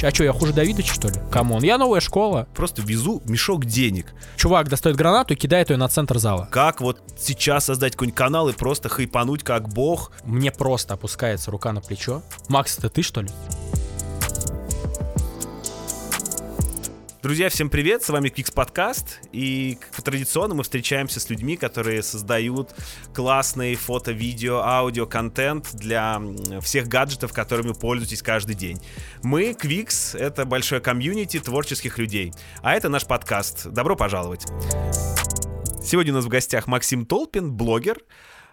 А что, я хуже Давидыча, что ли? Come on, я новая школа. Просто везу мешок денег. Чувак достает гранату и кидает ее на центр зала. Как вот сейчас создать какой-нибудь канал и просто хайпануть как бог? Мне просто опускается рука на плечо. Макс, это ты, что ли? Друзья, всем привет, с вами Qweex Podcast, и традиционно мы встречаемся с людьми, которые создают классный фото, видео, аудио контент для всех гаджетов, которыми пользуетесь каждый день. Мы, Квикс, это большое комьюнити творческих людей, а это наш подкаст. Добро пожаловать! Сегодня у нас в гостях Максим Толпин, блогер,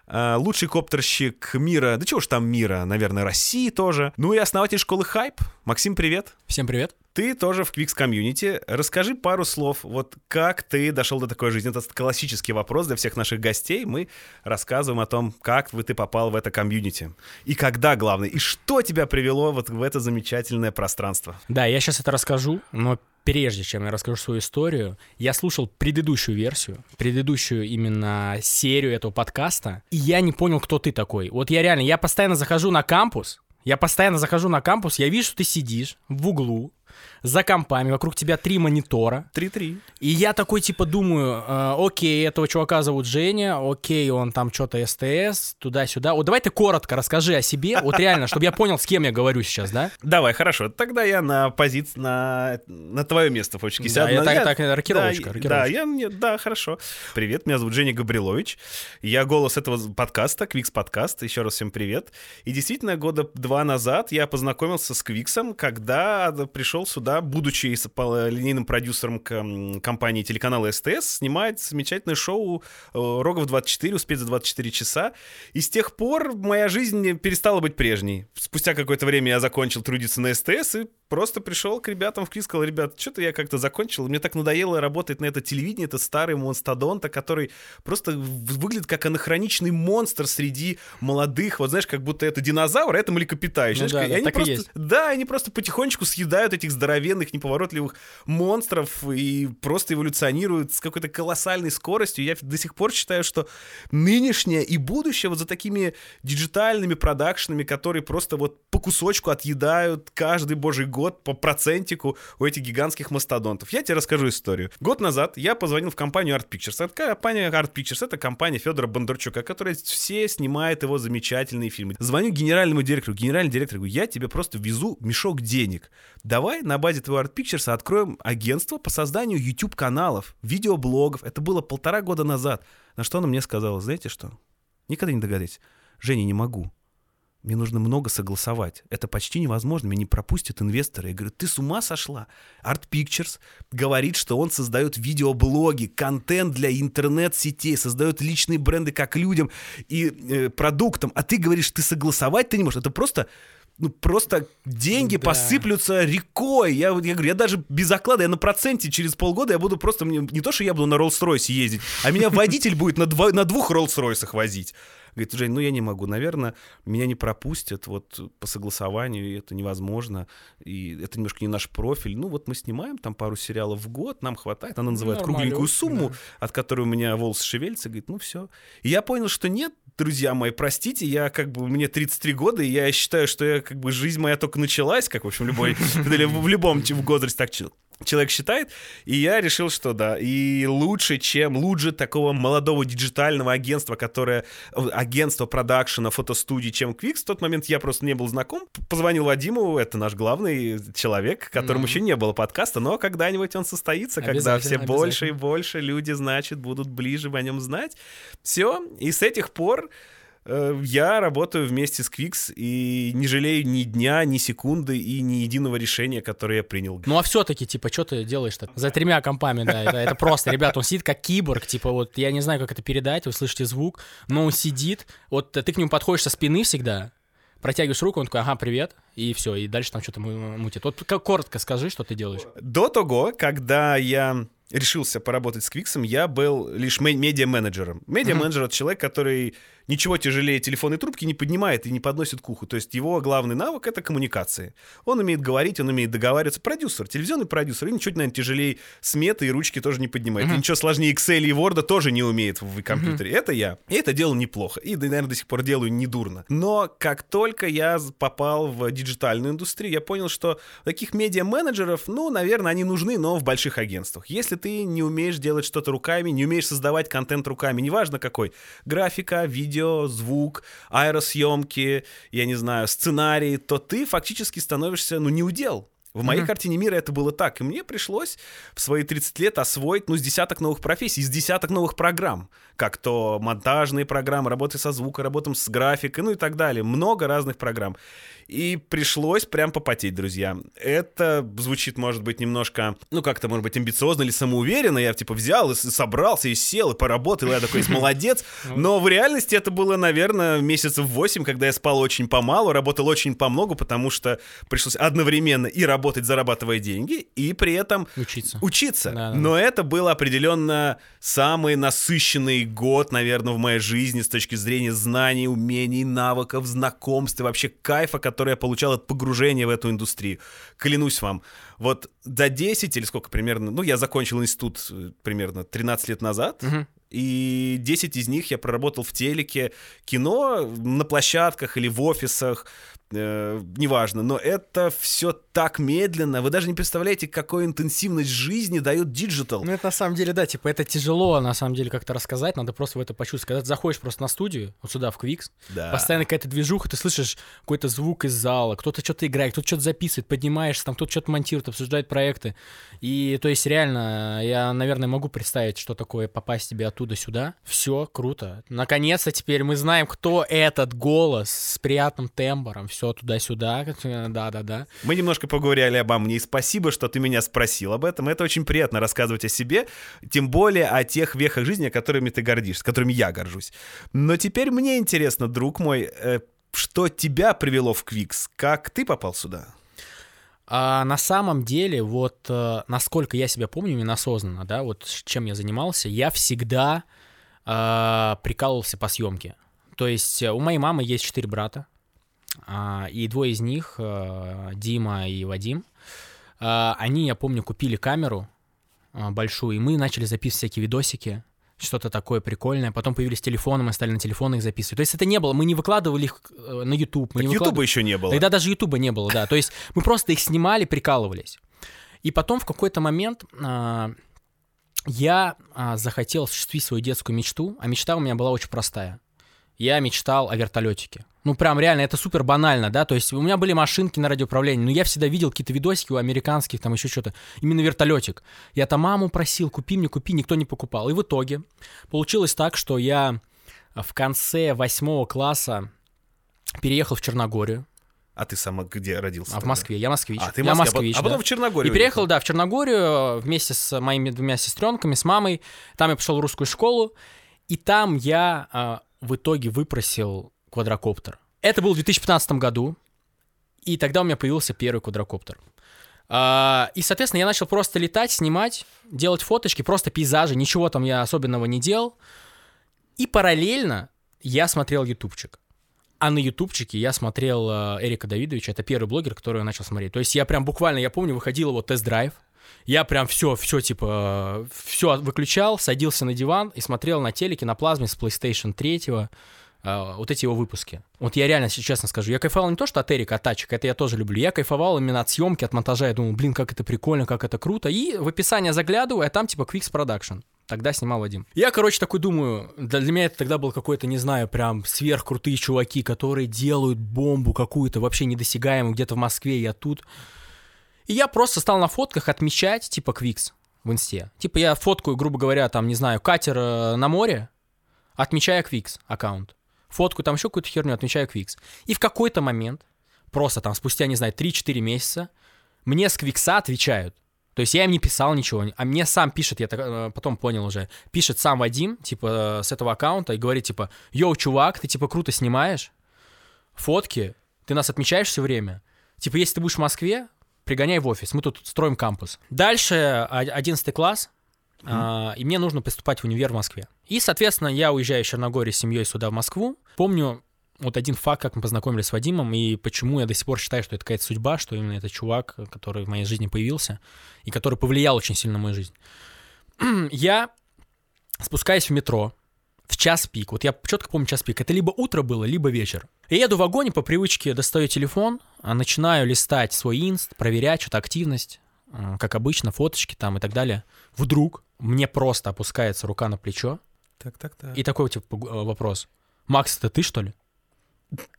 лучший коптерщик мира, да чего ж там мира, наверное, России тоже. Ну и основатель школы Хайп. Максим, привет. Всем привет. Ты тоже в Quix комьюнити. Расскажи пару слов, вот как ты дошел до такой жизни. Это классический вопрос для всех наших гостей. Мы рассказываем о том, как вы ты попал в это комьюнити. И когда, главное, и что тебя привело вот в это замечательное пространство. Да, я сейчас это расскажу, но прежде чем я расскажу свою историю, я слушал предыдущую версию, предыдущую именно серию этого подкаста, и я не понял, кто ты такой. Вот я реально, я постоянно захожу на кампус, я постоянно захожу на кампус, я вижу, что ты сидишь в углу, за компами, вокруг тебя три монитора. Три-три. И я такой, типа, думаю, э, окей, этого чувака зовут Женя, окей, он там что-то СТС, туда-сюда. Вот давай ты коротко расскажи о себе, вот реально, чтобы я понял, с кем я говорю сейчас, да? Давай, хорошо. Тогда я на позиции, на, на твое место, Фочки, сяду. Да, я, так, так, рокировочка, да, рокировочка. Да, я, мне, да, хорошо. Привет, меня зовут Женя Габрилович. Я голос этого подкаста, Квикс подкаст. Еще раз всем привет. И действительно, года два назад я познакомился с Квиксом, когда пришел сюда, будучи линейным продюсером компании телеканала СТС, снимает замечательное шоу э, «Рогов 24», «Успеть за 24 часа». И с тех пор моя жизнь перестала быть прежней. Спустя какое-то время я закончил трудиться на СТС и просто пришел к ребятам в Квиз, сказал, ребят, что-то я как-то закончил, мне так надоело работать на это телевидение, это старый монстодонта, который просто выглядит как анахроничный монстр среди молодых, вот знаешь, как будто это динозавр, а это млекопитающий. Ну, знаешь, да, и они просто. Да, они просто потихонечку съедают этих здоровенных, неповоротливых монстров и просто эволюционируют с какой-то колоссальной скоростью. Я до сих пор считаю, что нынешнее и будущее вот за такими диджитальными продакшенами, которые просто вот по кусочку отъедают каждый божий год по процентику у этих гигантских мастодонтов. Я тебе расскажу историю. Год назад я позвонил в компанию Art Pictures. Компания Art Pictures — это компания Федора Бондарчука, которая все снимает его замечательные фильмы. Звоню генеральному директору. Генеральный директор говорю, я тебе просто везу мешок денег. Давай на базе твоего Art Pictures откроем агентство по созданию YouTube-каналов, видеоблогов. Это было полтора года назад. На что она мне сказала, знаете что? Никогда не догадайтесь. Женя, не могу мне нужно много согласовать. Это почти невозможно, меня не пропустят инвесторы. Я говорю, ты с ума сошла? Art Pictures говорит, что он создает видеоблоги, контент для интернет-сетей, создает личные бренды как людям и э, продуктам, а ты говоришь, ты согласовать ты не можешь. Это просто ну, просто деньги да. посыплются рекой. Я, я говорю, я даже без оклада, я на проценте через полгода я буду просто, мне, не то, что я буду на Роллс-Ройсе ездить, а меня водитель будет на, два, на двух Роллс-Ройсах возить. Говорит, Жень, ну я не могу, наверное, меня не пропустят вот по согласованию, и это невозможно, и это немножко не наш профиль. Ну вот мы снимаем там пару сериалов в год, нам хватает. Она называет Нормально. кругленькую сумму, да. от которой у меня волосы шевелятся, говорит, ну все. И я понял, что нет, друзья мои, простите, я как бы, мне 33 года, и я считаю, что я как бы жизнь моя только началась, как, в общем, любой, в любом возрасте так человек считает, и я решил, что да, и лучше, чем лучше такого молодого диджитального агентства, которое агентство продакшена, фотостудии, чем Quix. В тот момент я просто не был знаком. Позвонил Вадиму, это наш главный человек, которому mm-hmm. еще не было подкаста, но когда-нибудь он состоится, когда все больше и больше люди, значит, будут ближе о нем знать. Все, и с этих пор я работаю вместе с Quix и не жалею ни дня, ни секунды и ни единого решения, которое я принял. Ну а все-таки, типа, что ты делаешь-то? За тремя компами, да, это, это просто, ребят, он сидит как киборг, типа, вот я не знаю, как это передать, вы слышите звук, но он сидит, вот ты к нему подходишь со спины всегда, протягиваешь руку, он такой, ага, привет, и все, и дальше там что-то мутит. Вот коротко скажи, что ты делаешь. До того, когда я решился поработать с Квиксом, я был лишь медиа-менеджером. Медиа-менеджер — это человек, который ничего тяжелее телефонной трубки не поднимает и не подносит к уху. То есть его главный навык — это коммуникации. Он умеет говорить, он умеет договариваться. Продюсер, телевизионный продюсер, и ничего, наверное, тяжелее сметы и ручки тоже не поднимает. И ничего сложнее Excel и Word тоже не умеет в компьютере. Это я. И это делал неплохо. И, наверное, до сих пор делаю недурно. Но как только я попал в диджитальную индустрию, я понял, что таких медиа-менеджеров, ну, наверное, они нужны, но в больших агентствах. Если ты не умеешь делать что-то руками, не умеешь создавать контент руками, неважно какой, графика, видео, звук, аэросъемки, я не знаю, сценарий, то ты фактически становишься, ну, не удел. В моей mm-hmm. картине мира это было так. И мне пришлось в свои 30 лет освоить, ну, с десяток новых профессий, с десяток новых программ. Как то монтажные программы, работы со звуком, работам с графикой, ну и так далее. Много разных программ. И пришлось прям попотеть, друзья. Это звучит, может быть, немножко, ну, как-то, может быть, амбициозно или самоуверенно. Я, типа, взял и собрался, и сел, и поработал, и я такой, молодец. Ну. Но в реальности это было, наверное, месяцев 8, когда я спал очень помалу, работал очень помногу, потому что пришлось одновременно и работать, зарабатывая деньги, и при этом учиться. учиться. Да, да. Но это был определенно самый насыщенный год, наверное, в моей жизни с точки зрения знаний, умений, навыков, знакомств и вообще кайфа, который я получал от погружения в эту индустрию. Клянусь вам, вот за 10 или сколько примерно, ну, я закончил институт э, примерно 13 лет назад, угу. И 10 из них я проработал в телеке, кино на площадках или в офисах, э, неважно, но это все так медленно. Вы даже не представляете, какую интенсивность жизни дает digital. Ну, это на самом деле, да, типа, это тяжело, на самом деле, как-то рассказать, надо просто в это почувствовать. Когда ты заходишь просто на студию, вот сюда, в Qweex, да. постоянно какая-то движуха, ты слышишь какой-то звук из зала, кто-то что-то играет, кто-то что-то записывает, поднимаешься, там кто-то что-то монтирует, обсуждает проекты. И, то есть, реально, я, наверное, могу представить, что такое попасть тебе оттуда сюда. Все, круто. Наконец-то теперь мы знаем, кто этот голос с приятным тембром, все туда-сюда, да-да-да. Мы немножко поговорили обо мне, и спасибо, что ты меня спросил об этом. Это очень приятно рассказывать о себе, тем более о тех вехах жизни, которыми ты гордишься, которыми я горжусь. Но теперь мне интересно, друг мой, э, что тебя привело в Квикс? Как ты попал сюда? А на самом деле, вот э, насколько я себя помню, именно осознанно, да, вот чем я занимался, я всегда э, прикалывался по съемке. То есть э, у моей мамы есть четыре брата, а, и двое из них, а, Дима и Вадим, а, они, я помню, купили камеру большую, и мы начали записывать всякие видосики, что-то такое прикольное. Потом появились телефоны, мы стали на телефоны их записывать. То есть это не было, мы не выкладывали их э, на YouTube. Мы так не Ютуба выкладывали... еще не было. Тогда даже Ютуба не было, да. То есть мы просто их снимали, прикалывались. И потом в какой-то момент а, я а, захотел осуществить свою детскую мечту, а мечта у меня была очень простая. Я мечтал о вертолетике. Ну, прям реально, это супер банально, да, то есть у меня были машинки на радиоуправлении, но я всегда видел какие-то видосики у американских, там еще что-то, именно вертолетик. Я там маму просил, купи мне, купи, никто не покупал. И в итоге получилось так, что я в конце восьмого класса переехал в Черногорию, а ты сам где родился? А в Москве. Я москвич. А, ты я москвич, а потом да. в Черногорию. И переехал, да, в Черногорию вместе с моими двумя сестренками, с мамой. Там я пошел в русскую школу. И там я а, в итоге выпросил квадрокоптер. Это было в 2015 году, и тогда у меня появился первый квадрокоптер. А, и, соответственно, я начал просто летать, снимать, делать фоточки, просто пейзажи, ничего там я особенного не делал. И параллельно я смотрел ютубчик. А на ютубчике я смотрел э, Эрика Давидовича, это первый блогер, который я начал смотреть. То есть я прям буквально, я помню, выходил его тест-драйв, я прям все, все типа, все выключал, садился на диван и смотрел на телеке, на плазме с PlayStation 3 Uh, вот эти его выпуски. Вот я реально, честно скажу, я кайфовал не то, что от Эрика, от тачек, это я тоже люблю. Я кайфовал именно от съемки, от монтажа. Я думал, блин, как это прикольно, как это круто. И в описание заглядываю, а там типа Quicks Production. Тогда снимал Вадим. Я, короче, такой думаю, для меня это тогда был какой-то, не знаю, прям сверхкрутые чуваки, которые делают бомбу какую-то вообще недосягаемую где-то в Москве, я тут. И я просто стал на фотках отмечать, типа, Квикс в инсте. Типа я фоткаю, грубо говоря, там, не знаю, катер э, на море, отмечая Квикс аккаунт. Фотку там еще какую-то херню, отмечаю Квикс. И в какой-то момент, просто там спустя, не знаю, 3-4 месяца, мне с Квикса отвечают. То есть я им не писал ничего, а мне сам пишет, я так, э, потом понял уже, пишет сам Вадим, типа, э, с этого аккаунта и говорит, типа, йоу, чувак, ты, типа, круто снимаешь, фотки, ты нас отмечаешь все время. Типа, если ты будешь в Москве, пригоняй в офис, мы тут строим кампус. Дальше 11 класс, а, и мне нужно поступать в универ в Москве. И, соответственно, я уезжаю из Черногории с семьей сюда, в Москву. Помню вот один факт, как мы познакомились с Вадимом, и почему я до сих пор считаю, что это какая-то судьба, что именно этот чувак, который в моей жизни появился, и который повлиял очень сильно на мою жизнь. я спускаюсь в метро, в час пик. Вот я четко помню час пик. Это либо утро было, либо вечер. Я еду в вагоне, по привычке достаю телефон, а начинаю листать свой инст, проверять что-то активность, а, как обычно, фоточки там и так далее. Вдруг мне просто опускается рука на плечо. Так, так, так. И такой типа вопрос. Макс, это ты что ли?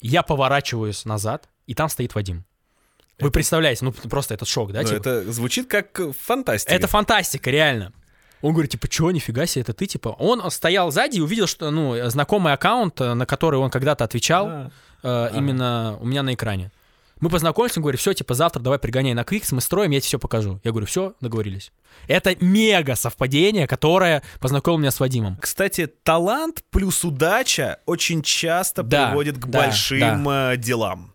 Я поворачиваюсь назад, и там стоит Вадим. Вы это... представляете, ну просто этот шок, да? Ну, типа? Это звучит как фантастика. Это фантастика, реально. Он говорит, типа, чё, нифига себе, это ты, типа. Он стоял сзади и увидел, что, ну, знакомый аккаунт, на который он когда-то отвечал, а, э, именно а. у меня на экране. Мы познакомились, он говорит, все, типа, завтра давай пригоняй на Квикс, мы строим, я тебе все покажу. Я говорю, все, договорились. Это мега совпадение, которое познакомило меня с Вадимом. Кстати, талант плюс удача очень часто да, приводит к да, большим да. Э, делам.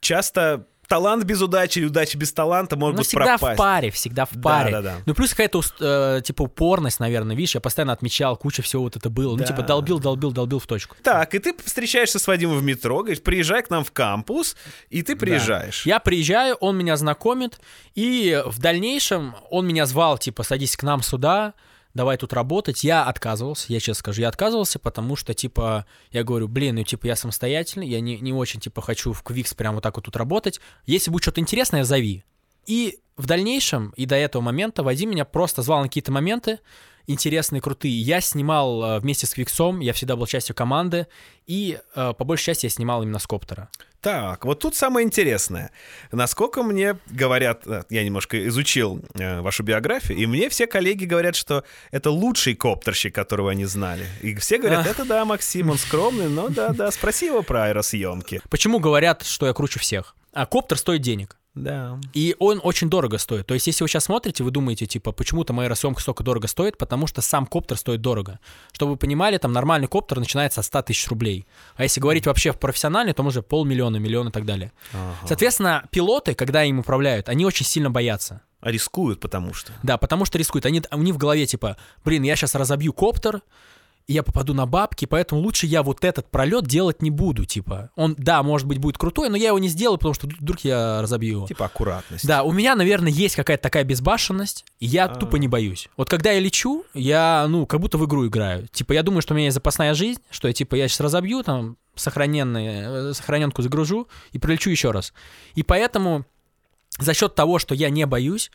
Часто талант без удачи или удача без таланта могут ну, всегда пропасть. в паре, всегда в паре. Да, да, да. Ну, плюс какая-то, э, типа, упорность, наверное, видишь, я постоянно отмечал, куча всего вот это было. Да. Ну, типа, долбил, долбил, долбил в точку. Так, и ты встречаешься с Вадимом в метро, говоришь, приезжай к нам в кампус, и ты приезжаешь. Да. Я приезжаю, он меня знакомит, и в дальнейшем он меня звал, типа, садись к нам сюда, давай тут работать. Я отказывался, я честно скажу, я отказывался, потому что, типа, я говорю, блин, ну, типа, я самостоятельный, я не, не очень, типа, хочу в Квикс прямо вот так вот тут работать. Если будет что-то интересное, зови. И в дальнейшем, и до этого момента, Вадим меня просто звал на какие-то моменты, интересные, крутые. Я снимал э, вместе с Квиксом, я всегда был частью команды, и э, по большей части я снимал именно с коптера. Так, вот тут самое интересное. Насколько мне говорят, э, я немножко изучил э, вашу биографию, и мне все коллеги говорят, что это лучший коптерщик, которого они знали. И все говорят, это да, Максим, он скромный, но да-да, спроси его про аэросъемки. Почему говорят, что я круче всех? А коптер стоит денег. Да. И он очень дорого стоит. То есть, если вы сейчас смотрите, вы думаете, типа, почему-то моя рассъемка столько дорого стоит, потому что сам коптер стоит дорого. Чтобы вы понимали, там нормальный коптер начинается от 100 тысяч рублей. А если говорить вообще в профессиональный, то уже полмиллиона, миллион и так далее. Ага. Соответственно, пилоты, когда им управляют, они очень сильно боятся. А рискуют, потому что. Да, потому что рискуют. Они, у них в голове типа, блин, я сейчас разобью коптер, и я попаду на бабки, поэтому лучше я вот этот пролет делать не буду, типа. Он, да, может быть, будет крутой, но я его не сделаю, потому что вдруг я разобью его. Типа аккуратность. Да, у меня, наверное, есть какая-то такая безбашенность, и я А-а-а. тупо не боюсь. Вот когда я лечу, я, ну, как будто в игру играю. Типа, я думаю, что у меня есть запасная жизнь, что я, типа, я сейчас разобью, там, сохраненный, э, сохраненку загружу и пролечу еще раз. И поэтому за счет того, что я не боюсь,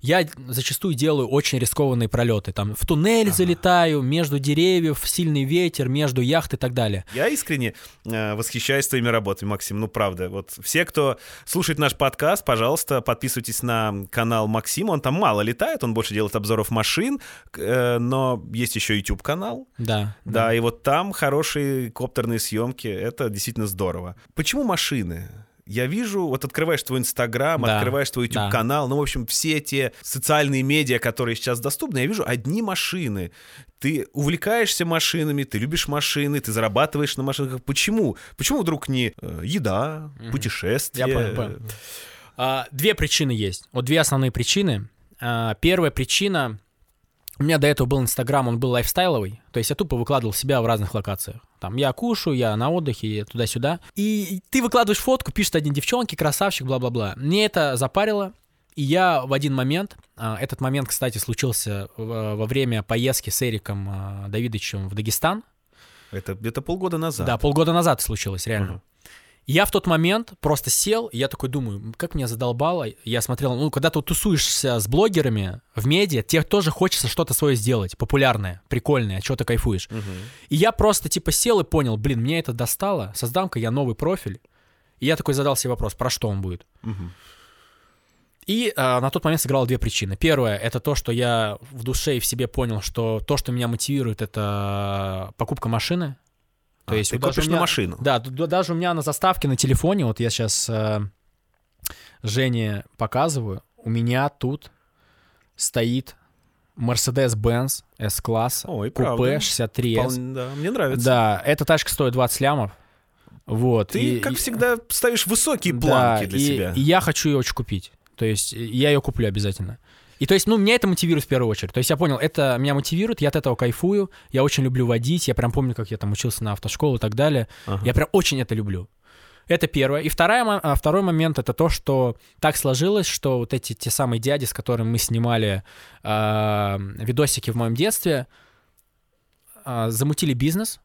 я зачастую делаю очень рискованные пролеты. Там в туннель ага. залетаю, между деревьев, сильный ветер, между яхт и так далее. Я искренне э, восхищаюсь твоими работами, Максим. Ну, правда. Вот все, кто слушает наш подкаст, пожалуйста, подписывайтесь на канал Максима. Он там мало летает, он больше делает обзоров машин, э, но есть еще YouTube-канал. Да, да. Да, и вот там хорошие коптерные съемки. Это действительно здорово. Почему машины? Я вижу, вот открываешь твой Инстаграм, да, открываешь твой YouTube-канал, да. ну, в общем, все те социальные медиа, которые сейчас доступны, я вижу одни машины. Ты увлекаешься машинами, ты любишь машины, ты зарабатываешь на машинах. Почему? Почему вдруг не э, еда, mm-hmm. путешествия? Я понял, понял. А, две причины есть. Вот две основные причины. А, первая причина у меня до этого был Инстаграм, он был лайфстайловый, то есть я тупо выкладывал себя в разных локациях. Там я кушаю, я на отдыхе, туда-сюда. И ты выкладываешь фотку, пишет один девчонки, красавчик, бла-бла-бла. Мне это запарило, и я в один момент, а, этот момент, кстати, случился во время поездки с Эриком а, Давидовичем в Дагестан. Это где-то полгода назад. Да, полгода назад случилось, реально. Угу. Я в тот момент просто сел, и я такой думаю, как меня задолбало. Я смотрел, ну, когда ты тусуешься с блогерами в медиа, тебе тоже хочется что-то свое сделать, популярное, прикольное, что ты кайфуешь. Угу. И я просто типа сел и понял, блин, мне это достало, создам-ка я новый профиль. И я такой задал себе вопрос, про что он будет. Угу. И а, на тот момент сыграло две причины. Первое это то, что я в душе и в себе понял, что то, что меня мотивирует, это покупка машины. То а, есть ты копишь меня, на машину. Да, даже у меня на заставке на телефоне, вот я сейчас э, Жене показываю, у меня тут стоит Mercedes-Benz S-класса, купе правда. 63 S. да, мне нравится. Да, эта тачка стоит 20 лямов. Вот. Ты, и, как и, всегда, ставишь высокие планки да, для и, себя. И я хочу ее очень купить. То есть я ее куплю обязательно. И то есть, ну, меня это мотивирует в первую очередь. То есть я понял, это меня мотивирует, я от этого кайфую, я очень люблю водить, я прям помню, как я там учился на автошколу и так далее. Ага. Я прям очень это люблю. Это первое. И вторая, а, второй момент это то, что так сложилось, что вот эти те самые дяди, с которыми мы снимали а, видосики в моем детстве, а, замутили бизнес.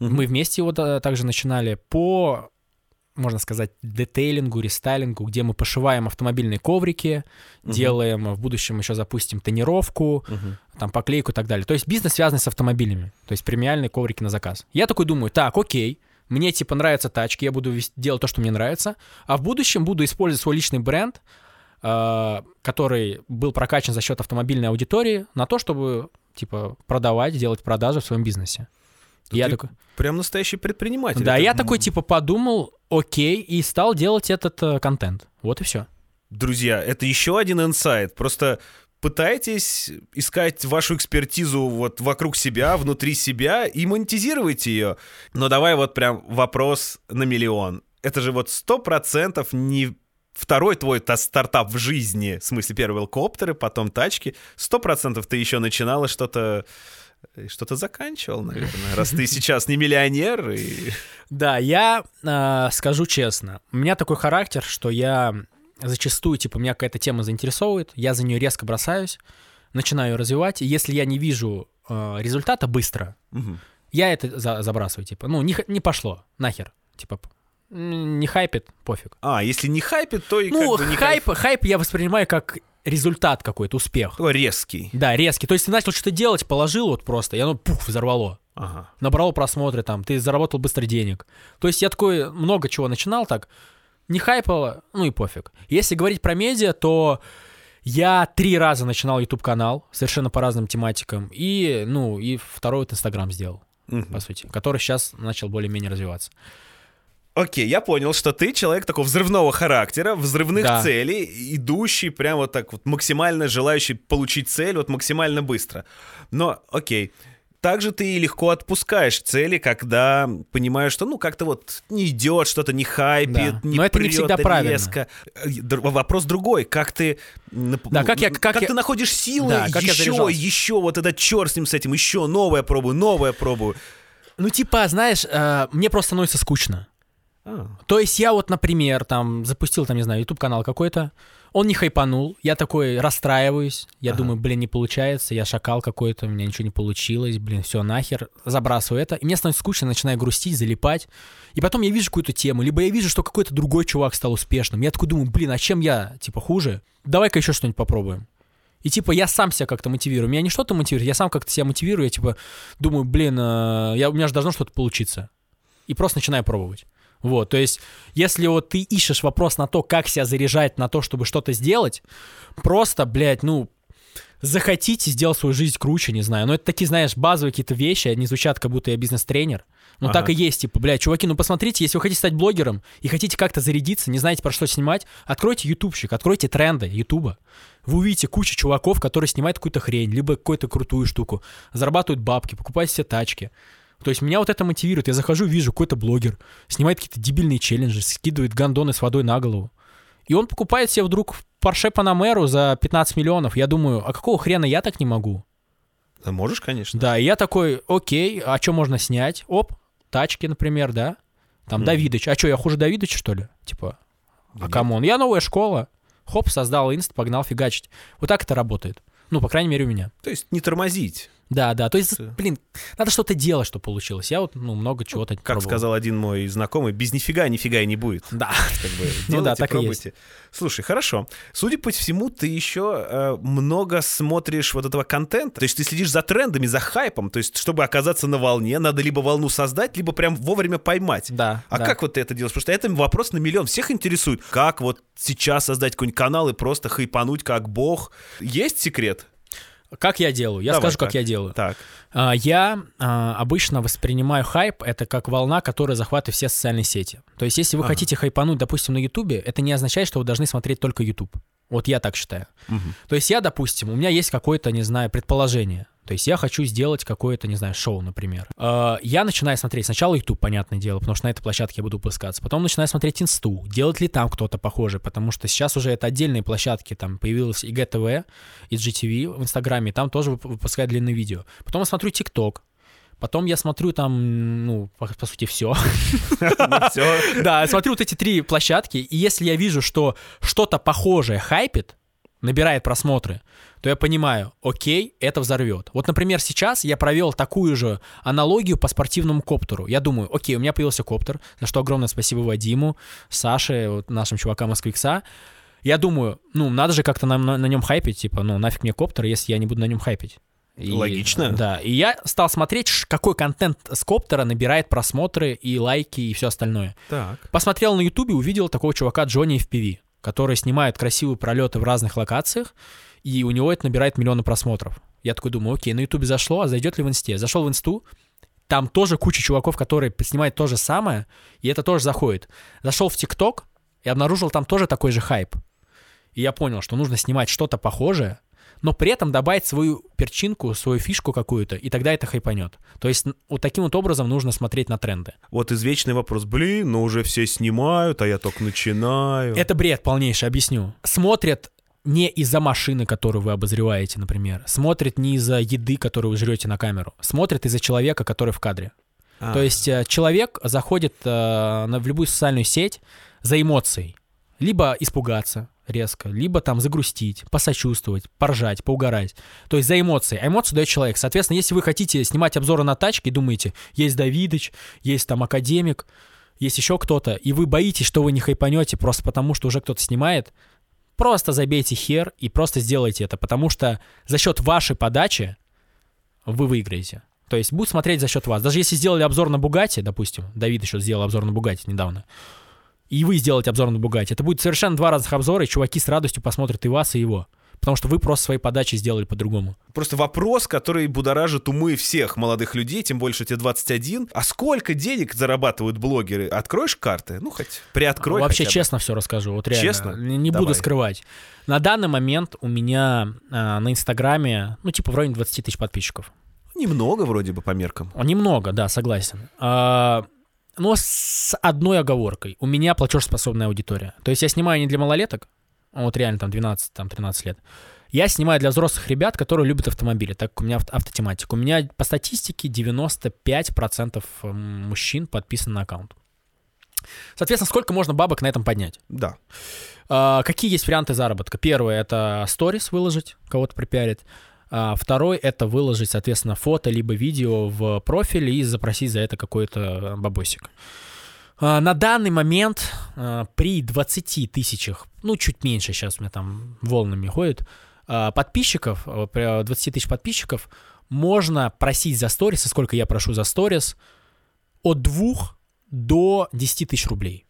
Мгм. Мы вместе его также начинали по, можно сказать, детейлингу, рестайлингу, где мы пошиваем автомобильные коврики, Мгм. делаем в будущем еще запустим тонировку, Мгм. там поклейку и так далее. То есть бизнес связанный с автомобилями, то есть премиальные коврики на заказ. Я такой думаю, так, окей, мне типа нравятся тачки, я буду вес- делать то, что мне нравится, а в будущем буду использовать свой личный бренд, э, который был прокачан за счет автомобильной аудитории, на то, чтобы типа продавать, делать продажи в своем бизнесе. Да я такой, Прям настоящий предприниматель. да, Это, я такой типа подумал, окей, и стал делать этот э, контент. Вот и все. Друзья, это еще один инсайт. Просто пытайтесь искать вашу экспертизу вот вокруг себя, внутри себя и монетизируйте ее. Но давай вот прям вопрос на миллион. Это же вот сто процентов не второй твой та- стартап в жизни, в смысле первые велкоптеры, потом тачки. Сто процентов ты еще начинала что-то что-то заканчивал, наверное, раз ты сейчас не миллионер. И... Да, я э, скажу честно, у меня такой характер, что я зачастую, типа, меня какая-то тема заинтересовывает, я за нее резко бросаюсь, начинаю ее развивать, и если я не вижу э, результата быстро, Мгм. я это за- забрасываю, типа, ну, не, не пошло, нахер, типа, не хайпит, пофиг. А, если не хайпит, то и ну, как бы не хайп, хайп я воспринимаю как результат какой-то, успех. Такой резкий. Да, резкий. То есть ты начал что-то делать, положил вот просто, и оно пух, взорвало. Ага. набрал просмотры там, ты заработал быстро денег. То есть я такой много чего начинал так, не хайпало, ну и пофиг. Если говорить про медиа, то я три раза начинал YouTube канал совершенно по разным тематикам и, ну, и второй вот Инстаграм сделал, Мгм. по сути, который сейчас начал более-менее развиваться. Окей, я понял, что ты человек такого взрывного характера, взрывных Да. целей, идущий прям вот так вот максимально желающий получить цель вот максимально быстро. Но, окей, также ты легко отпускаешь цели, когда понимаешь, что ну как-то вот не идет, что-то не хайпит, Да. не Но это не прет всегда правильно. резко. Э, др- Вопрос другой, как ты, Да, как я- как я- ты находишь силы Да, как еще, еще вот этот черт с ним с этим, еще новое пробую, новое пробую. Ну, типа, знаешь, э, мне просто становится скучно. А, То есть я вот, например, там запустил, там, не знаю, YouTube канал какой-то, он не хайпанул, я такой расстраиваюсь, я Ага. думаю, блин, не получается, я шакал какой-то, у меня ничего не получилось, блин, все нахер, забрасываю это, и мне становится скучно, начинаю грустить, залипать, и потом я вижу какую-то тему, либо я вижу, что какой-то другой чувак стал успешным, я такой думаю, блин, а чем я, типа, хуже? Давай-ка еще что-нибудь попробуем. И типа я сам себя как-то мотивирую. Меня не что-то мотивирует, я сам как-то себя мотивирую. Я типа думаю, блин, э, я, у меня же должно что-то получиться. И просто начинаю пробовать. Вот, то есть, если вот ты ищешь вопрос на то, как себя заряжать на то, чтобы что-то сделать, просто, блядь, ну, захотите сделать свою жизнь круче, не знаю. Но это такие, знаешь, базовые какие-то вещи, они звучат, как будто я бизнес-тренер. Ну, Ага. так и есть, типа, блядь, чуваки, ну посмотрите, если вы хотите стать блогером и хотите как-то зарядиться, не знаете, про что снимать, откройте ютубчик, откройте тренды ютуба. Вы увидите кучу чуваков, которые снимают какую-то хрень, либо какую-то крутую штуку, зарабатывают бабки, покупают себе тачки. То есть меня вот это мотивирует. Я захожу, вижу, какой-то блогер снимает какие-то дебильные челленджи, скидывает гондоны с водой на голову. И он покупает себе вдруг Porsche Panamera за 15 миллионов. Я думаю, а какого хрена я так не могу? да можешь, конечно. Да, и я такой, окей, а что можно снять? Оп, тачки, например, да? Там Мгм. Давидыч. А что, я хуже Давидыча, что ли? Типа, а come on, я новая школа. Хоп, создал инст, погнал фигачить. Вот так это работает. Ну, по крайней мере, у меня. То есть не тормозить. Да, да, то есть, блин, надо что-то делать, что получилось. Я вот, ну, много чего-то Как пробовал. сказал один мой знакомый, без нифига нифига и не будет. Да. Как бы, Ну да, делайте, так и пробуйте. Слушай, хорошо. Судя по всему, ты еще э, много смотришь вот этого контента. То есть ты следишь за трендами, за хайпом. То есть, чтобы оказаться на волне, надо либо волну создать, либо прям вовремя поймать. Да. А да. как вот ты это делаешь? Потому что это вопрос на миллион. Всех интересует, как вот сейчас создать какой-нибудь канал и просто хайпануть как бог. Есть секрет? Как я делаю? Я Давай скажу, как так. я делаю. Так. А, Я а, обычно воспринимаю хайп это как волна, которая захватывает все социальные сети. То есть, если вы Ага. хотите хайпануть, допустим, на Ютубе, это не означает, что вы должны смотреть только Ютуб. Вот я так считаю. Мгм. То есть я, допустим, у меня есть какое-то, не знаю, предположение. То есть я хочу сделать какое-то, не знаю, шоу, например. Э, Я начинаю смотреть сначала YouTube, понятное дело, потому что на этой площадке я буду выпускаться. Потом начинаю смотреть Инсту, делает ли там кто-то похожий, потому что сейчас уже это отдельные площадки, там появилась и ГТВ, и GTV в Инстаграме, там тоже вып- выпускают длинные видео. Потом я смотрю ТикТок, Потом я смотрю там, ну, по, по сути, все. Ну. Да, смотрю вот эти три площадки, и если я вижу, что что-то похожее хайпит, набирает просмотры, то я понимаю, окей, это взорвет. Вот, например, сейчас я провел такую же аналогию по спортивному коптеру. Я думаю, окей, у меня появился коптер, за что огромное спасибо Вадиму, Саше, вот нашим чувакам из Квикса. Я думаю, ну, надо же как-то на, на, нем хайпить, типа, ну, нафиг мне коптер, если я не буду на нем хайпить. И- Логично. Да, и я стал смотреть, какой контент с коптера набирает просмотры и лайки и все остальное. Так. Посмотрел на Ютубе, увидел такого чувака Джонни FPV, который снимает красивые пролеты в разных локациях, и у него это набирает миллионы просмотров. Я такой думаю, окей, на Ютубе зашло, а зайдет ли в Инсте? Зашел в Инсту, там тоже куча чуваков, которые снимают то же самое, и это тоже заходит. Зашел в ТикТок и обнаружил там тоже такой же хайп. И я понял, что нужно снимать что-то похожее, но при этом добавить свою перчинку, свою фишку какую-то, и тогда это хайпанет. То есть вот таким вот образом нужно смотреть на тренды. Вот извечный вопрос. Блин, ну уже все снимают, а я только начинаю. Это бред полнейший, объясню. Смотрят не из-за машины, которую вы обозреваете, например. Смотрят не из-за еды, которую вы жрете на камеру. Смотрят из-за человека, который в кадре. А, То есть э, человек заходит э, в любую социальную сеть за эмоцией. Либо испугаться резко, либо там загрустить, посочувствовать, поржать, поугарать. То есть за эмоции. А эмоции дает человек. Соответственно, если вы хотите снимать обзоры на тачки, думаете, есть Давидыч, есть там академик, есть еще кто-то, и вы боитесь, что вы не хайпанете просто потому, что уже кто-то снимает, просто забейте хер и просто сделайте это, потому что за счет вашей подачи вы выиграете. То есть будут смотреть за счет вас. Даже если сделали обзор на Бугати, допустим, Давид еще сделал обзор на Бугати недавно, и вы сделаете обзор на Бугати, это будет совершенно два разных обзора, и чуваки с радостью посмотрят и вас, и его. Потому что вы просто своей подачи сделали по-другому. Просто вопрос, который будоражит умы всех молодых людей, тем больше тебе 21. А сколько денег зарабатывают блогеры? Откроешь карты? Ну, хоть приоткрой Вообще хотя бы. честно все расскажу, вот реально. Честно? Не, не Давай. буду скрывать. На данный момент у меня а, на Инстаграме, ну, типа, в районе 20 тысяч подписчиков. Немного вроде бы по меркам. Немного, да, согласен. А, но с одной оговоркой. У меня платежеспособная аудитория. То есть я снимаю не для малолеток, а вот реально там 12, там 13 лет. Я снимаю для взрослых ребят, которые любят автомобили, так как у меня авто- автотематика. У меня по статистике 95% мужчин подписаны на аккаунт. Соответственно, сколько можно бабок на этом поднять? Да. А, какие есть варианты заработка? Первое — это сторис выложить, кого-то припиарить. А, второй — это выложить, соответственно, фото либо видео в профиль и запросить за это какой-то бабосик. А, на данный момент а, при 20 тысячах, ну, чуть меньше сейчас у меня там волнами ходит, подписчиков, а, при 20 тысяч подписчиков, можно просить за сторис, и сколько я прошу за сторис, от 2 до 10 тысяч рублей.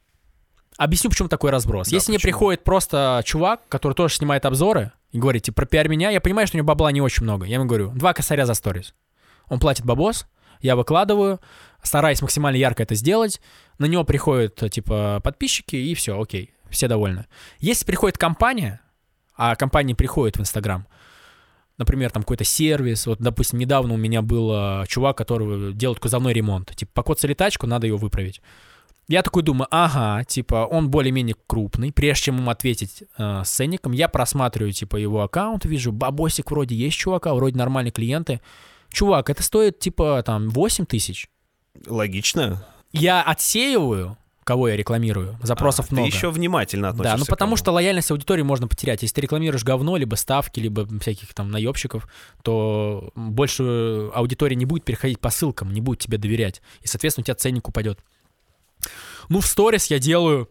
Объясню, почему такой разброс. Да, Если мне почему? приходит просто чувак, который тоже снимает обзоры, и говорит, типа, пропиарь меня, я понимаю, что у него бабла не очень много. Я ему говорю, два косаря за сторис. Он платит бабос, я выкладываю, стараюсь максимально ярко это сделать. На него приходят, типа, подписчики, и все, окей, все довольны. Если приходит компания, а компания приходит в Инстаграм, например, там какой-то сервис, вот, допустим, недавно у меня был э, чувак, который делает кузовной ремонт, типа, покоцали тачку, надо ее выправить. Я такой думаю, ага, типа, он более-менее крупный. Прежде чем ему ответить э, с ценником, я просматриваю, типа, его аккаунт, вижу, бабосик вроде есть чувака, вроде нормальные клиенты. Чувак, это стоит, типа, там, 8 тысяч. Логично. Я отсеиваю, кого я рекламирую, запросов А, много. Ты еще внимательно относишься Да, ну потому что лояльность аудитории можно потерять. Если ты рекламируешь говно, либо ставки, либо всяких там наебщиков, то больше аудитория не будет переходить по ссылкам, не будет тебе доверять. И, соответственно, у тебя ценник упадет. Ну, в сторис я делаю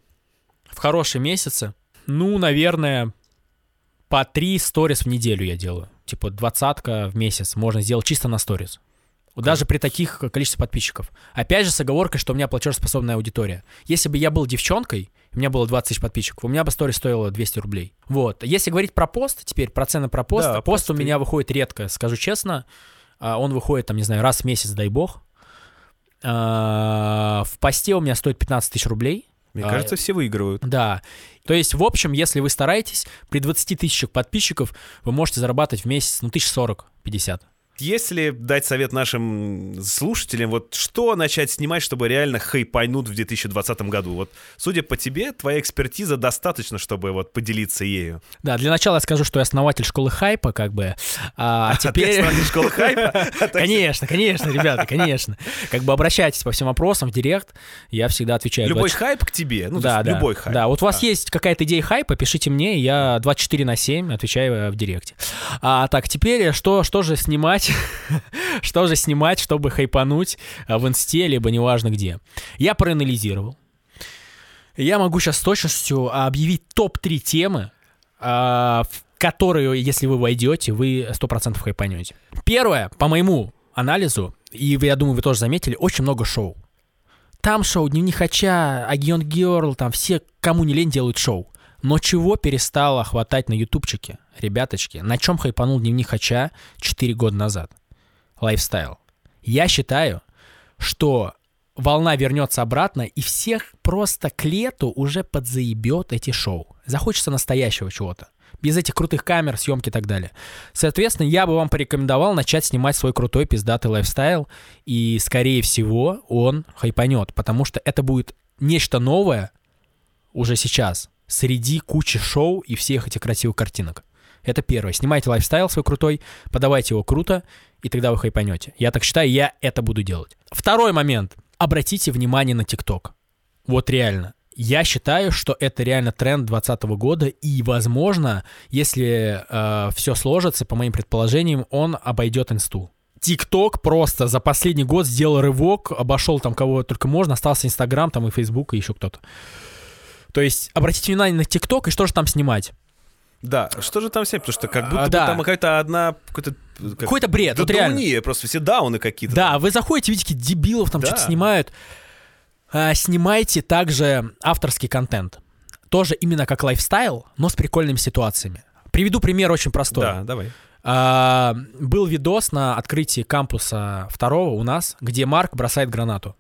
в хорошие месяцы, ну, наверное, по три сторис в неделю я делаю. Типа двадцатка в месяц можно сделать чисто на сторис. Даже при таких количестве подписчиков. Опять же, с оговоркой, что у меня платежеспособная аудитория. Если бы я был девчонкой, у меня было 20 тысяч подписчиков, у меня бы сторис стоила 200 рублей. Вот. Если говорить про пост, теперь про цены про пост, Да, пост у посты. меня выходит редко, скажу честно. А, Он выходит, там, не знаю, раз в месяц, дай бог. А, В посте у меня стоит 15 тысяч рублей. Мне А, кажется, все выигрывают. Да. То есть, в общем, если вы стараетесь, при 20 тысячах подписчиков вы можете зарабатывать в месяц, ну, тысяч сорок, пятьдесят. Если дать совет нашим слушателям, вот что начать снимать, чтобы реально хайпануть в 2020 году? Вот, судя по тебе, твоя экспертиза достаточно, чтобы вот поделиться ею. Да, для начала я скажу, что я основатель школы хайпа, как бы. А, А теперь... основатель школы хайпа? Конечно, конечно, ребята, конечно. Как бы обращайтесь по всем вопросам в директ, я всегда отвечаю. Любой 20 хайп к тебе? Ну, да, любой хайп. Да, вот у вас А. есть какая-то идея хайпа, пишите мне, я 24 на 7 отвечаю э, в директе. А так, теперь что, что же снимать? что же снимать, чтобы хайпануть э, в инсте, либо неважно где? Я проанализировал. Я могу сейчас с точностью объявить топ-3 темы, а, в которые, если вы войдете, вы 100% хайпанете. Первое, по моему анализу, и я думаю, вы тоже заметили, очень много шоу. Там шоу, Дневник Хача, Agent Girl, там все, кому не лень, делают шоу. Но чего перестало хватать на ютубчике, ребяточки? На чем хайпанул Дневник Хача 4 года назад? Lifestyle. Я считаю, что волна вернется обратно, и всех просто к лету уже подзаебет эти шоу. Захочется настоящего чего-то. Без этих крутых камер, съемки и так далее. Соответственно, я бы вам порекомендовал начать снимать свой крутой пиздатый lifestyle, и, скорее всего, он хайпанет, потому что это будет нечто новое уже сейчас, среди кучи шоу и всех этих красивых картинок. Это первое. Снимайте lifestyle свой крутой, подавайте его круто, и тогда вы хайпанете. Я так считаю, я это буду делать. Второй момент. Обратите внимание на ТикТок. Вот реально. Я считаю, что это реально тренд 2020 года, и, возможно, если э, все сложится, по моим предположениям, он обойдет инсту. ТикТок просто за последний год сделал рывок, обошел там кого только можно, остался Инстаграм, там и Фейсбук, и еще кто-то. То есть обратите внимание на ТикТок, и что же там снимать? Да, что же там снять? Потому что как будто А, бы да. там какая-то одна... Какой-то, как- Какой-то бред, вот реально. Дауния, просто все дауны какие-то. Да, вы заходите, видите, дебилов там Да. что-то снимают. А, снимайте также авторский контент. Тоже именно как лайфстайл, но с прикольными ситуациями. Приведу пример очень простой. Да, давай. А, был видос на открытии кампуса второго у нас, где Марк бросает гранату.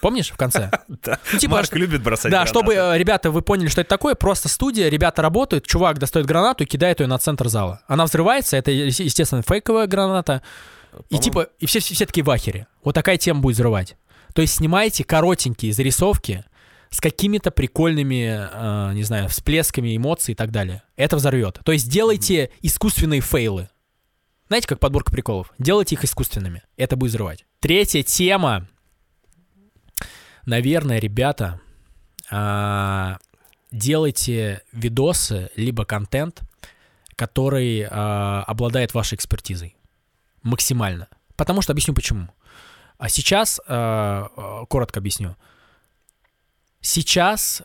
Помнишь в конце? Да. Ну, типа, Марк что- любит бросать Да, гранаты. чтобы, э, ребята, вы поняли, что это такое, просто студия, ребята работают, чувак достает гранату и кидает ее на центр зала. Она взрывается, это, естественно, фейковая граната, и типа, и все, все такие в ахере. Вот такая тема будет взрывать. То есть снимайте коротенькие зарисовки с какими-то прикольными, э, не знаю, всплесками эмоций и так далее. Это взорвет. То есть делайте искусственные фейлы. Знаете, как подборка приколов? Делайте их искусственными. Это будет взрывать. Третья тема. Наверное, ребята, а, делайте видосы либо контент, который а, обладает вашей экспертизой. Максимально. Потому что объясню почему. А сейчас, а, коротко объясню. Сейчас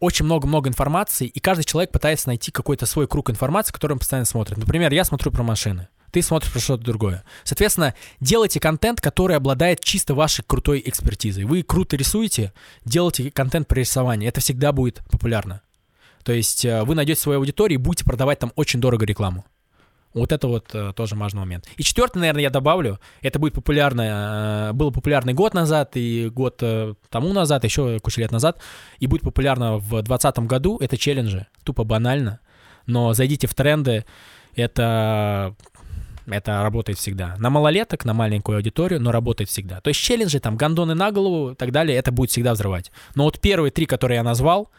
очень много-много информации, и каждый человек пытается найти какой-то свой круг информации, который он постоянно смотрит. Например, я смотрю про машины, ты смотришь про что-то другое. Соответственно, делайте контент, который обладает чисто вашей крутой экспертизой. Вы круто рисуете, делайте контент про рисование. Это всегда будет популярно. То есть э, вы найдете свою аудиторию и будете продавать там очень дорого рекламу. Вот это вот э, тоже важный момент. И четвертый, наверное, я добавлю, это будет популярно, э, было популярно год назад, и год э, тому назад, еще кучу лет назад, и будет популярно в 2020 году, это челленджи, тупо банально, но зайдите в тренды, это, это работает всегда. На малолеток, на маленькую аудиторию, но работает всегда. То есть челленджи, там, гондоны на голову и так далее, это будет всегда взрывать. Но вот первые три, которые я назвал,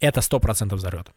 это 100% взорвет.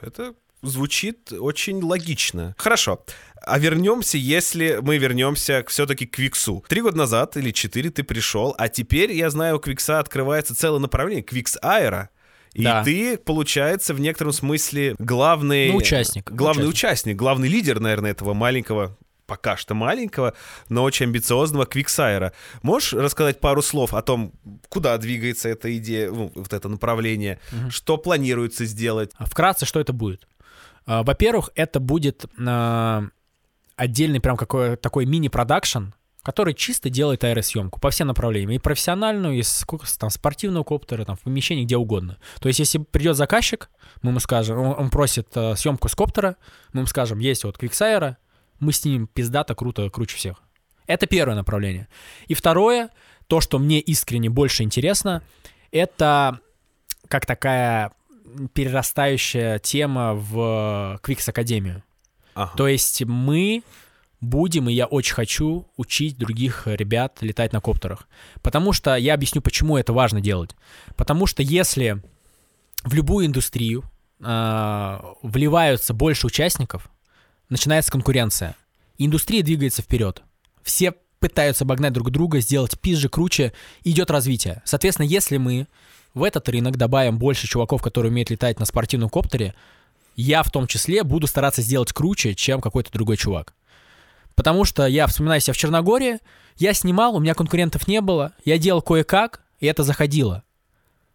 Это звучит очень логично. Хорошо. А вернемся, если мы вернемся все-таки к Виксу. Три года назад или четыре ты пришел, а теперь, я знаю, у Квикса открывается целое направление, Квикс Аэро. И Да. ты, получается, в некотором смысле главный... Ну, участник. Главный Участник. участник, главный лидер, наверное, этого маленького пока что маленького, но очень амбициозного Квиксайра. Можешь рассказать пару слов о том, куда двигается эта идея, ну, вот это направление, что планируется сделать? А Вкратце, что это будет? А, Во-первых, это будет а, отдельный прям какой такой мини-продакшн, который чисто делает аэросъемку по всем направлениям. И профессиональную, и с, там, спортивного коптера, там, в помещении, где угодно. То есть, если придет заказчик, мы ему скажем, он, он просит э, съемку с коптера, мы ему скажем, есть вот Квиксайра, мы снимем пиздато, круто, круче всех. Это первое направление. И второе, то, что мне искренне больше интересно, это как такая перерастающая тема в Quicks Академию. Ага. То есть мы будем, и я очень хочу учить других ребят летать на коптерах. Потому что я объясню, почему это важно делать. Потому что если в любую индустрию э, вливаются больше участников, начинается конкуренция. Индустрия двигается вперед. Все пытаются обогнать друг друга, сделать пизже, круче, идет развитие. Соответственно, если мы в этот рынок добавим больше чуваков, которые умеют летать на спортивном коптере, я в том числе буду стараться сделать круче, чем какой-то другой чувак. Потому что я вспоминаю себя в Черногории, я снимал, у меня конкурентов не было, я делал кое-как, и это заходило.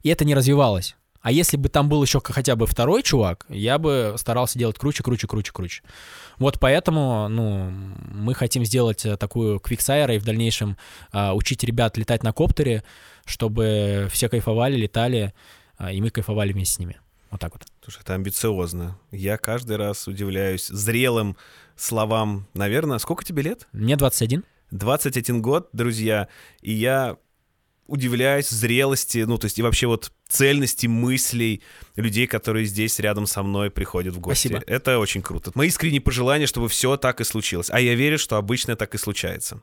И это не развивалось. А если бы там был еще хотя бы второй чувак, я бы старался делать круче, круче, круче, круче. Вот поэтому, ну, мы хотим сделать э, такую квиксайр и в дальнейшем а, учить ребят летать на коптере, чтобы все кайфовали, летали, а, и мы кайфовали вместе с ними. Вот так вот. Слушай, это амбициозно. Я каждый раз удивляюсь зрелым словам. Наверное, сколько тебе лет? Мне 21. 21 год, друзья, и я удивляюсь зрелости, ну, то есть и вообще вот цельности мыслей людей, которые здесь рядом со мной приходят в гости. Спасибо. Это очень круто. Мои искренние пожелания, чтобы все так и случилось. А я верю, что обычно так и случается.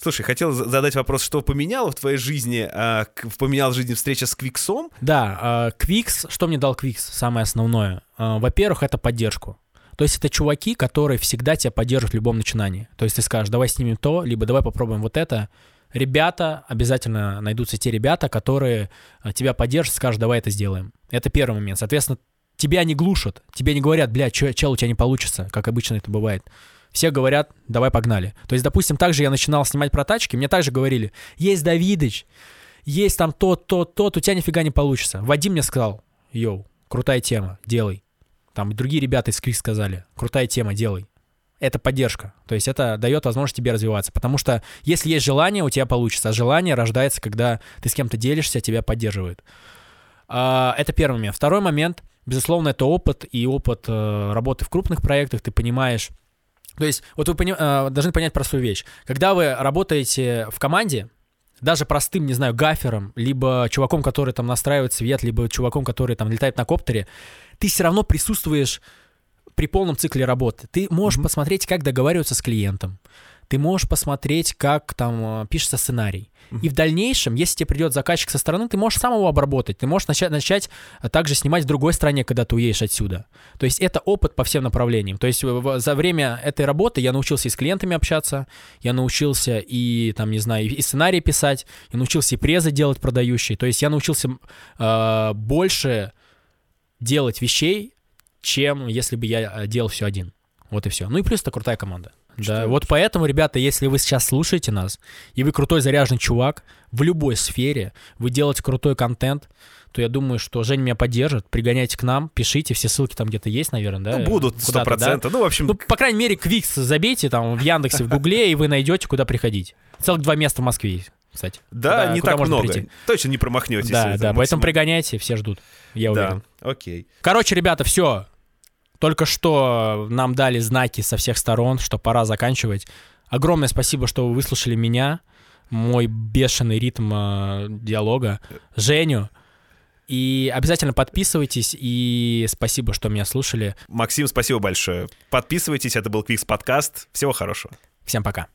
Слушай, хотел задать вопрос, что поменяло в твоей жизни, а, поменяла в жизни встреча с Квиксом? Да, Квикс, что мне дал Квикс, самое основное? А, во-первых, это поддержку. То есть это чуваки, которые всегда тебя поддержат в любом начинании. То есть ты скажешь, давай снимем то, либо давай попробуем вот это, ребята, обязательно найдутся те ребята, которые э, тебя поддержат, скажут, давай это сделаем. Это первый момент. Соответственно, тебя не глушат, тебе не говорят, бля, чё, чел, у тебя не получится, как обычно это бывает. Все говорят, давай погнали. То есть, допустим, также я начинал снимать про тачки, мне также говорили, есть Давидыч, есть там тот, тот, тот, у тебя нифига не получится. Вадим мне сказал, йоу, крутая тема, делай. Там другие ребята из Крик сказали, крутая тема, делай это поддержка. То есть это дает возможность тебе развиваться. Потому что если есть желание, у тебя получится. А желание рождается, когда ты с кем-то делишься, тебя поддерживают. А, это первый момент. Второй момент, безусловно, это опыт и опыт э, работы в крупных проектах. Ты понимаешь... То есть вот вы пони... Э, должны понять простую вещь. Когда вы работаете в команде, даже простым, не знаю, гафером, либо чуваком, который там настраивает свет, либо чуваком, который там летает на коптере, ты все равно присутствуешь при полном цикле работы. Ты можешь mm-hmm. посмотреть, как договариваться с клиентом. Ты можешь посмотреть, как там э, пишется сценарий. Mm-hmm. И в дальнейшем, если тебе придет заказчик со стороны, ты можешь сам его обработать. Ты можешь начать, начать э, также снимать в другой стране, когда ты уедешь отсюда. То есть это опыт по всем направлениям. То есть за время этой работы я научился и с клиентами общаться, я научился и, там, не знаю, и сценарий писать, я научился и презы делать продающие. То есть я научился э, больше делать вещей, чем если бы я э, делал все один. Вот и все. Ну и плюс это крутая команда. Что да, вот поэтому, ребята, если вы сейчас слушаете нас, и вы крутой заряженный чувак в любой сфере, вы делаете крутой контент, то я думаю, что Женя меня поддержит. Пригоняйте к нам, пишите, все ссылки там где-то есть, наверное, да? Ну, будут, сто процентов. Да? Ну, в общем... Ну, по крайней мере, Квикс забейте там в Яндексе, в Гугле, и вы найдете, куда приходить. Целых два места в Москве есть, кстати. Да, куда, не куда так много. Прийти. Точно не промахнетесь. Да, да, поэтому пригоняйте, все ждут, я уверен. Да, окей. Короче, ребята, все, только что нам дали знаки со всех сторон, что пора заканчивать. Огромное спасибо, что вы выслушали меня, мой бешеный ритм э, диалога, Женю. И обязательно подписывайтесь, и спасибо, что меня слушали. Максим, спасибо большое. Подписывайтесь, это был Квикс подкаст. Всего хорошего. Всем пока.